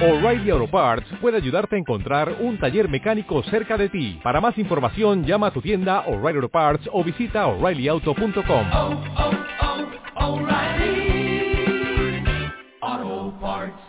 O'Reilly Auto Parts puede ayudarte a encontrar un taller mecánico cerca de ti. Para más información, llama a tu tienda O'Reilly Auto Parts o visita oreillyauto.com. oh, oh, Parts.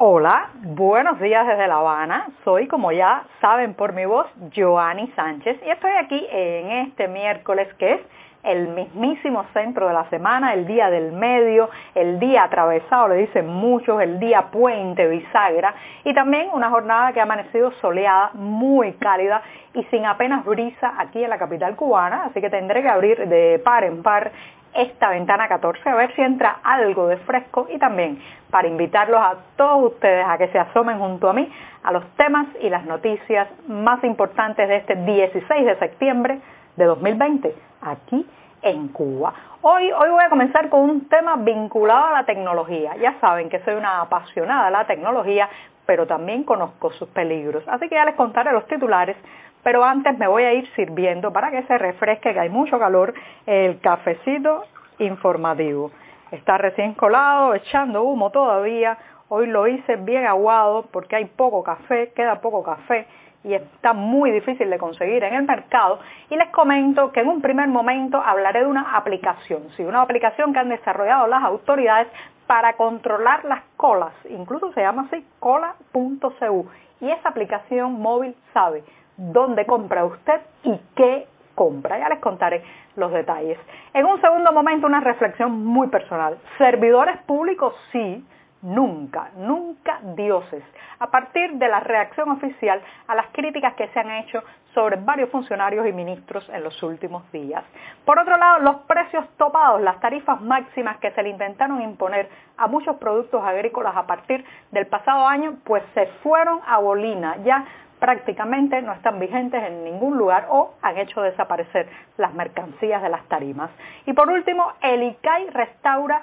Hola, buenos días desde La Habana. Soy, como ya saben por mi voz, Joanny Sánchez y estoy aquí en este miércoles que es el mismísimo centro de la semana, el día del medio, el día atravesado, le dicen muchos, el día puente, bisagra, y también una jornada que ha amanecido soleada, muy cálida y sin apenas brisa aquí en la capital cubana, así que tendré que abrir de par en par esta ventana 14 a ver si entra algo de fresco y también para invitarlos a todos ustedes a que se asomen junto a mí a los temas y las noticias más importantes de este 16 de septiembre de 2020 aquí en Cuba. Hoy, hoy voy a comenzar con un tema vinculado a la tecnología. Ya saben que soy una apasionada de la tecnología, pero también conozco sus peligros. Así que ya les contaré los titulares, pero antes me voy a ir sirviendo para que se refresque, que hay mucho calor, el cafecito informativo. Está recién colado, echando humo todavía. Hoy lo hice bien aguado porque hay poco café, queda poco café y está muy difícil de conseguir en el mercado. Y les comento que en un primer momento hablaré de una aplicación, sí, una aplicación que han desarrollado las autoridades para controlar las colas, incluso se llama así cola.cu. Y esa aplicación móvil sabe dónde compra usted y qué compra. Ya les contaré los detalles. En un segundo momento una reflexión muy personal. Servidores públicos sí, nunca, nunca dioses, a partir de la reacción oficial a las críticas que se han hecho sobre varios funcionarios y ministros en los últimos días. Por otro lado, los precios topados, las tarifas máximas que se le intentaron imponer a muchos productos agrícolas a partir del pasado año, pues se fueron a bolina, ya prácticamente no están vigentes en ningún lugar o han hecho desaparecer las mercancías de las tarimas. Y por último, el ICAI restaura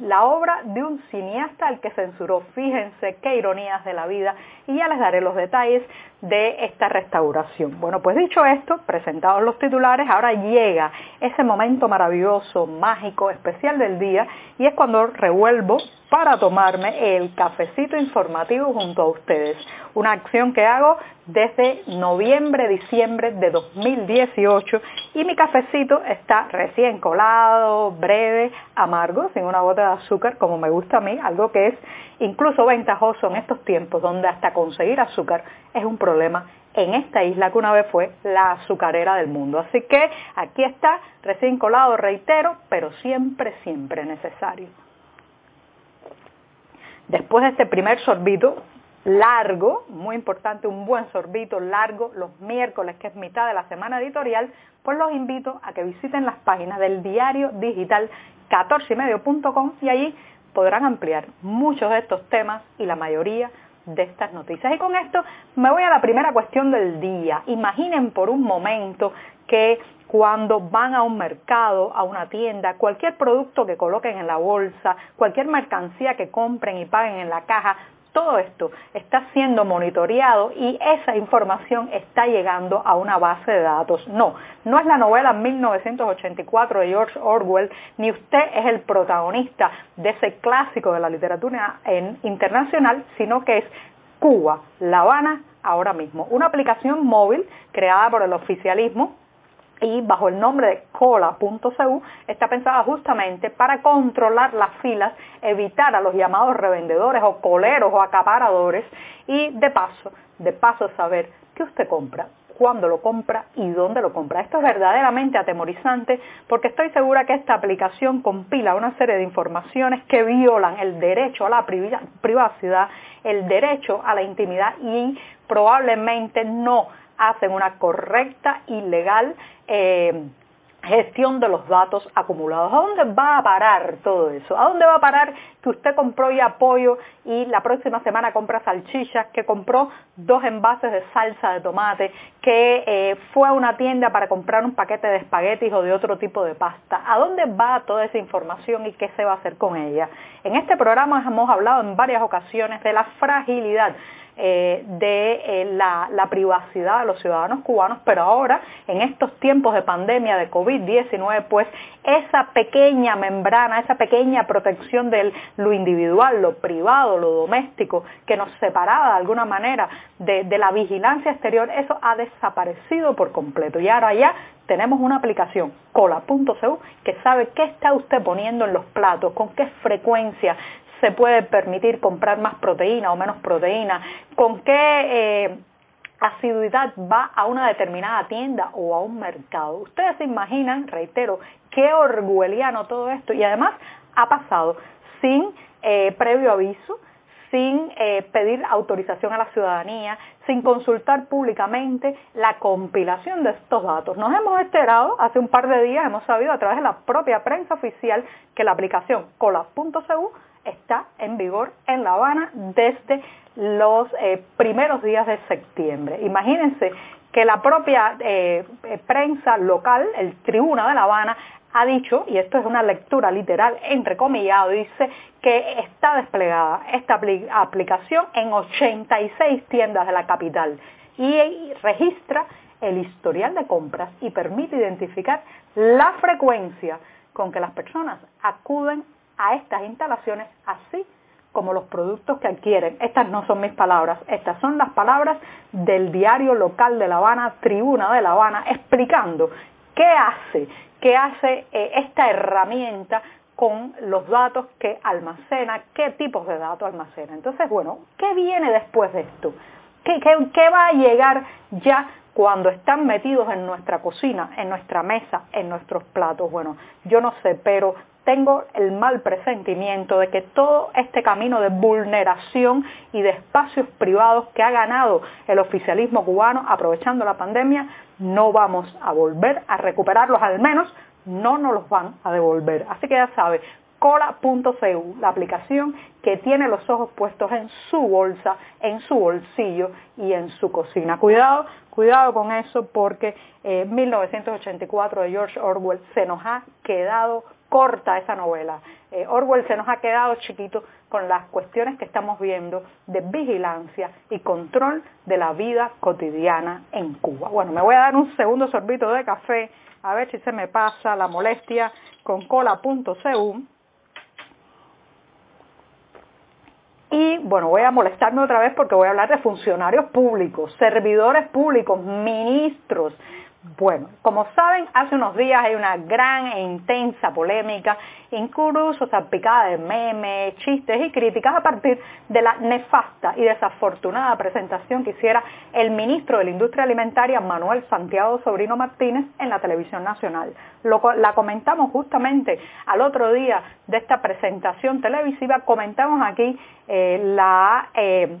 la obra de un cineasta al que censuró. Fíjense qué ironías de la vida y ya les daré los detalles de esta restauración. Bueno, pues dicho esto, presentados los titulares, ahora llega ese momento maravilloso, mágico, especial del día y es cuando revuelvo para tomarme el cafecito informativo junto a ustedes. Una acción que hago desde noviembre, diciembre de 2018 y mi cafecito está recién colado, breve, amargo, sin una gota de azúcar como me gusta a mí, algo que es incluso ventajoso en estos tiempos donde hasta conseguir azúcar es un problema en esta isla que una vez fue la azucarera del mundo. Así que aquí está, recién colado, reitero, pero siempre, siempre necesario. Después de este primer sorbito largo, muy importante, un buen sorbito largo los miércoles, que es mitad de la semana editorial, pues los invito a que visiten las páginas del diario digital 14ymedio.com y allí podrán ampliar muchos de estos temas y la mayoría de estas noticias. Y con esto me voy a la primera cuestión del día. Imaginen por un momento que cuando van a un mercado, a una tienda, cualquier producto que coloquen en la bolsa, cualquier mercancía que compren y paguen en la caja, todo esto está siendo monitoreado y esa información está llegando a una base de datos. No, no es la novela 1984 de George Orwell, ni usted es el protagonista de ese clásico de la literatura internacional, sino que es Cuba, La Habana, ahora mismo. Una aplicación móvil creada por el oficialismo y bajo el nombre de cola.cu está pensada justamente para controlar las filas, evitar a los llamados revendedores o coleros o acaparadores y de paso, de paso saber qué usted compra, cuándo lo compra y dónde lo compra. Esto es verdaderamente atemorizante porque estoy segura que esta aplicación compila una serie de informaciones que violan el derecho a la privacidad, el derecho a la intimidad y probablemente no hacen una correcta y legal eh, gestión de los datos acumulados. ¿A dónde va a parar todo eso? ¿A dónde va a parar que usted compró ya pollo y la próxima semana compra salchichas, que compró dos envases de salsa de tomate, que eh, fue a una tienda para comprar un paquete de espaguetis o de otro tipo de pasta? ¿A dónde va toda esa información y qué se va a hacer con ella? En este programa hemos hablado en varias ocasiones de la fragilidad eh, de eh, la, privacidad de los ciudadanos cubanos, pero ahora, en estos tiempos de pandemia de COVID-19, pues esa pequeña membrana, esa pequeña protección de lo individual, lo privado, lo doméstico, que nos separaba de alguna manera de, la vigilancia exterior, eso ha desaparecido por completo. Y ahora ya tenemos una aplicación, cola.cu, que sabe qué está usted poniendo en los platos, con qué frecuencia se puede permitir comprar más proteína o menos proteína, con qué eh, asiduidad va a una determinada tienda o a un mercado. Ustedes se imaginan, reitero, qué orwelliano todo esto y además ha pasado sin eh, previo aviso, sin eh, pedir autorización a la ciudadanía, sin consultar públicamente la compilación de estos datos. Nos hemos enterado, hace un par de días hemos sabido a través de la propia prensa oficial que la aplicación cola.cu está en vigor en La Habana desde los eh, primeros días de septiembre. Imagínense que la propia prensa local, el Tribuna de La Habana, ha dicho, y esto es una lectura literal, entrecomillado, dice que está desplegada esta aplicación en 86 tiendas de la capital y registra el historial de compras y permite identificar la frecuencia con que las personas acuden a estas instalaciones, así como los productos que adquieren. Estas no son mis palabras, estas son las palabras del diario local de La Habana, Tribuna de La Habana, explicando qué hace qué hace eh, esta herramienta con los datos que almacena, qué tipos de datos almacena. Entonces, bueno, ¿qué viene después de esto? ¿Qué, qué va a llegar ya cuando están metidos en nuestra cocina, en nuestra mesa, en nuestros platos? Bueno, yo no sé, pero tengo el mal presentimiento de que todo este camino de vulneración y de espacios privados que ha ganado el oficialismo cubano aprovechando la pandemia no vamos a volver a recuperarlos, al menos no nos los van a devolver. Así que ya sabe, cola.cu, la aplicación que tiene los ojos puestos en su bolsa, en su bolsillo y en su cocina. Cuidado, cuidado con eso porque 1984 eh, de George Orwell se nos ha quedado corta esa novela. Eh, Orwell se nos ha quedado chiquito con las cuestiones que estamos viendo de vigilancia y control de la vida cotidiana en Cuba. Bueno, me voy a dar un segundo sorbito de café a ver si se me pasa la molestia con cola.cu. Y bueno, voy a molestarme otra vez porque voy a hablar de funcionarios públicos, servidores públicos, ministros, bueno, como saben, hace unos días hay una gran e intensa polémica, incluso salpicada de memes, chistes y críticas a partir de la nefasta y desafortunada presentación que hiciera el ministro de la Industria Alimentaria, Manuel Santiago Sobrino Martínez, en la televisión nacional. la comentamos justamente al otro día de esta presentación televisiva, comentamos aquí eh, la... Eh,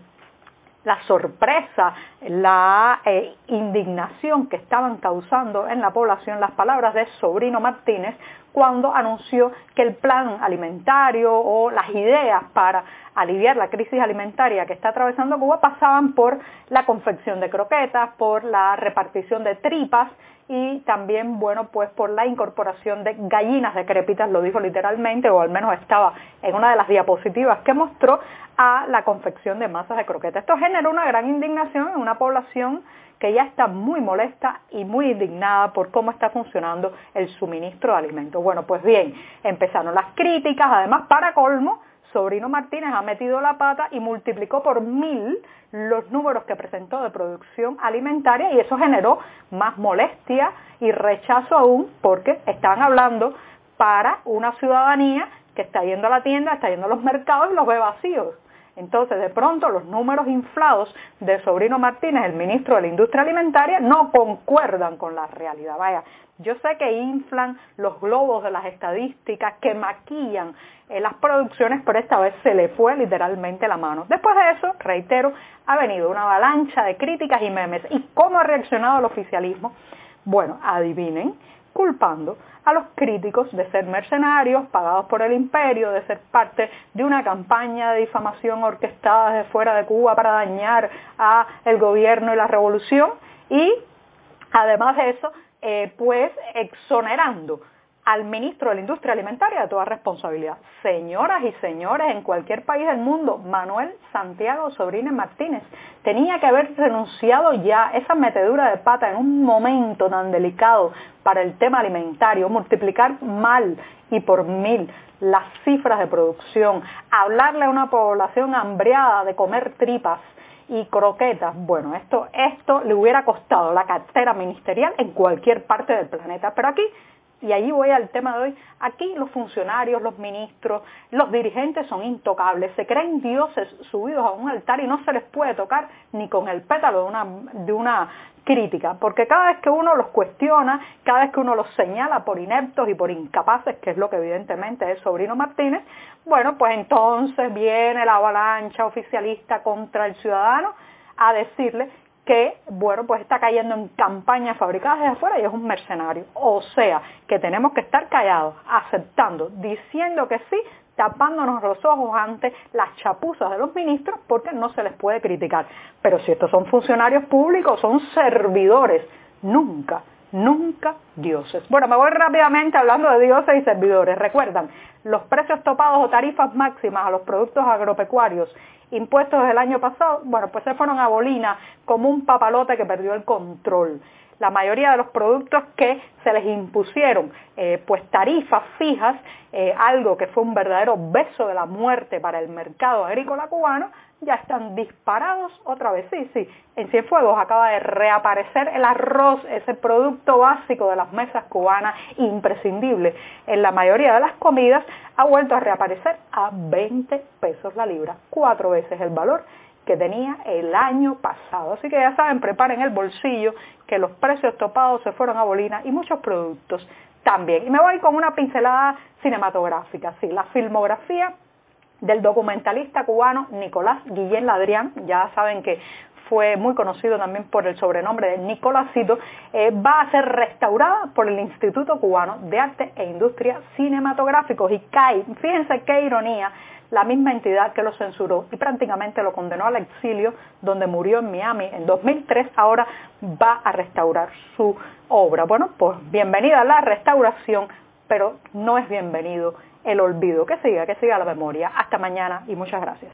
la sorpresa, la eh, indignación que estaban causando en la población las palabras de Sobrino Martínez cuando anunció que el plan alimentario o las ideas para aliviar la crisis alimentaria que está atravesando Cuba pasaban por la confección de croquetas, por la repartición de tripas y también, bueno, pues por la incorporación de gallinas decrépitas, lo dijo literalmente, o al menos estaba en una de las diapositivas que mostró, a la confección de masas de croquetas. Esto generó una gran indignación en una población que ya está muy molesta y muy indignada por cómo está funcionando el suministro de alimentos. Bueno, pues bien, empezaron las críticas, además para colmo, Sobrino Martínez ha metido la pata y multiplicó por mil los números que presentó de producción alimentaria y eso generó más molestia y rechazo aún porque estaban hablando para una ciudadanía que está yendo a la tienda, está yendo a los mercados y los ve vacíos. Entonces, de pronto, los números inflados de Sobrino Martínez, el ministro de la Industria Alimentaria, no concuerdan con la realidad. Vaya, yo sé que inflan los globos de las estadísticas, que maquillan eh, las producciones, pero esta vez se le fue literalmente la mano. Después de eso, reitero, ha venido una avalancha de críticas y memes. ¿Y cómo ha reaccionado el oficialismo? Bueno, adivinen, culpando a los críticos de ser mercenarios, pagados por el imperio, de ser parte de una campaña de difamación orquestada desde fuera de Cuba para dañar a el gobierno y la revolución. Y además de eso, eh, pues exonerando al ministro de la Industria Alimentaria de toda responsabilidad. Señoras y señores, en cualquier país del mundo, Manuel Santiago Sobrines Martínez tenía que haber renunciado ya esa metedura de pata en un momento tan delicado para el tema alimentario, multiplicar mal y por mil las cifras de producción, hablarle a una población hambriada de comer tripas y croquetas. Bueno, esto, esto le hubiera costado la cartera ministerial en cualquier parte del planeta, pero aquí y ahí voy al tema de hoy, aquí los funcionarios, los ministros, los dirigentes son intocables, se creen dioses subidos a un altar y no se les puede tocar ni con el pétalo de una, de una crítica, porque cada vez que uno los cuestiona, cada vez que uno los señala por ineptos y por incapaces, que es lo que evidentemente es Sobrino Martínez, bueno, pues entonces viene la avalancha oficialista contra el ciudadano a decirle que, bueno, pues está cayendo en campañas fabricadas desde afuera y es un mercenario. O sea, que tenemos que estar callados, aceptando, diciendo que sí, tapándonos los ojos ante las chapuzas de los ministros porque no se les puede criticar. Pero si estos son funcionarios públicos, son servidores, nunca, nunca dioses. Bueno, me voy rápidamente hablando de dioses y servidores. Recuerdan, los precios topados o tarifas máximas a los productos agropecuarios impuestos del año pasado, bueno, pues se fueron a Bolina como un papalote que perdió el control. La mayoría de los productos que se les impusieron, eh, pues tarifas fijas, eh, algo que fue un verdadero beso de la muerte para el mercado agrícola cubano, ya están disparados otra vez. Sí, sí, en Cienfuegos acaba de reaparecer el arroz, ese producto básico de las mesas cubanas, imprescindible en la mayoría de las comidas, ha vuelto a reaparecer a 20 pesos la libra, cuatro veces el valor que tenía el año pasado. Así que ya saben, preparen el bolsillo, que los precios topados se fueron a bolina y muchos productos también. Y me voy con una pincelada cinematográfica, sí, la filmografía del documentalista cubano Nicolás Guillén Ladrián, ya saben que fue muy conocido también por el sobrenombre de Nicolásito, eh, va a ser restaurada por el Instituto Cubano de Arte e Industria Cinematográficos y cae, fíjense qué ironía, la misma entidad que lo censuró y prácticamente lo condenó al exilio, donde murió en Miami en 2003, ahora va a restaurar su obra. Bueno, pues bienvenida a la restauración, pero no es bienvenido el olvido. Que siga, que siga la memoria. Hasta mañana y muchas gracias.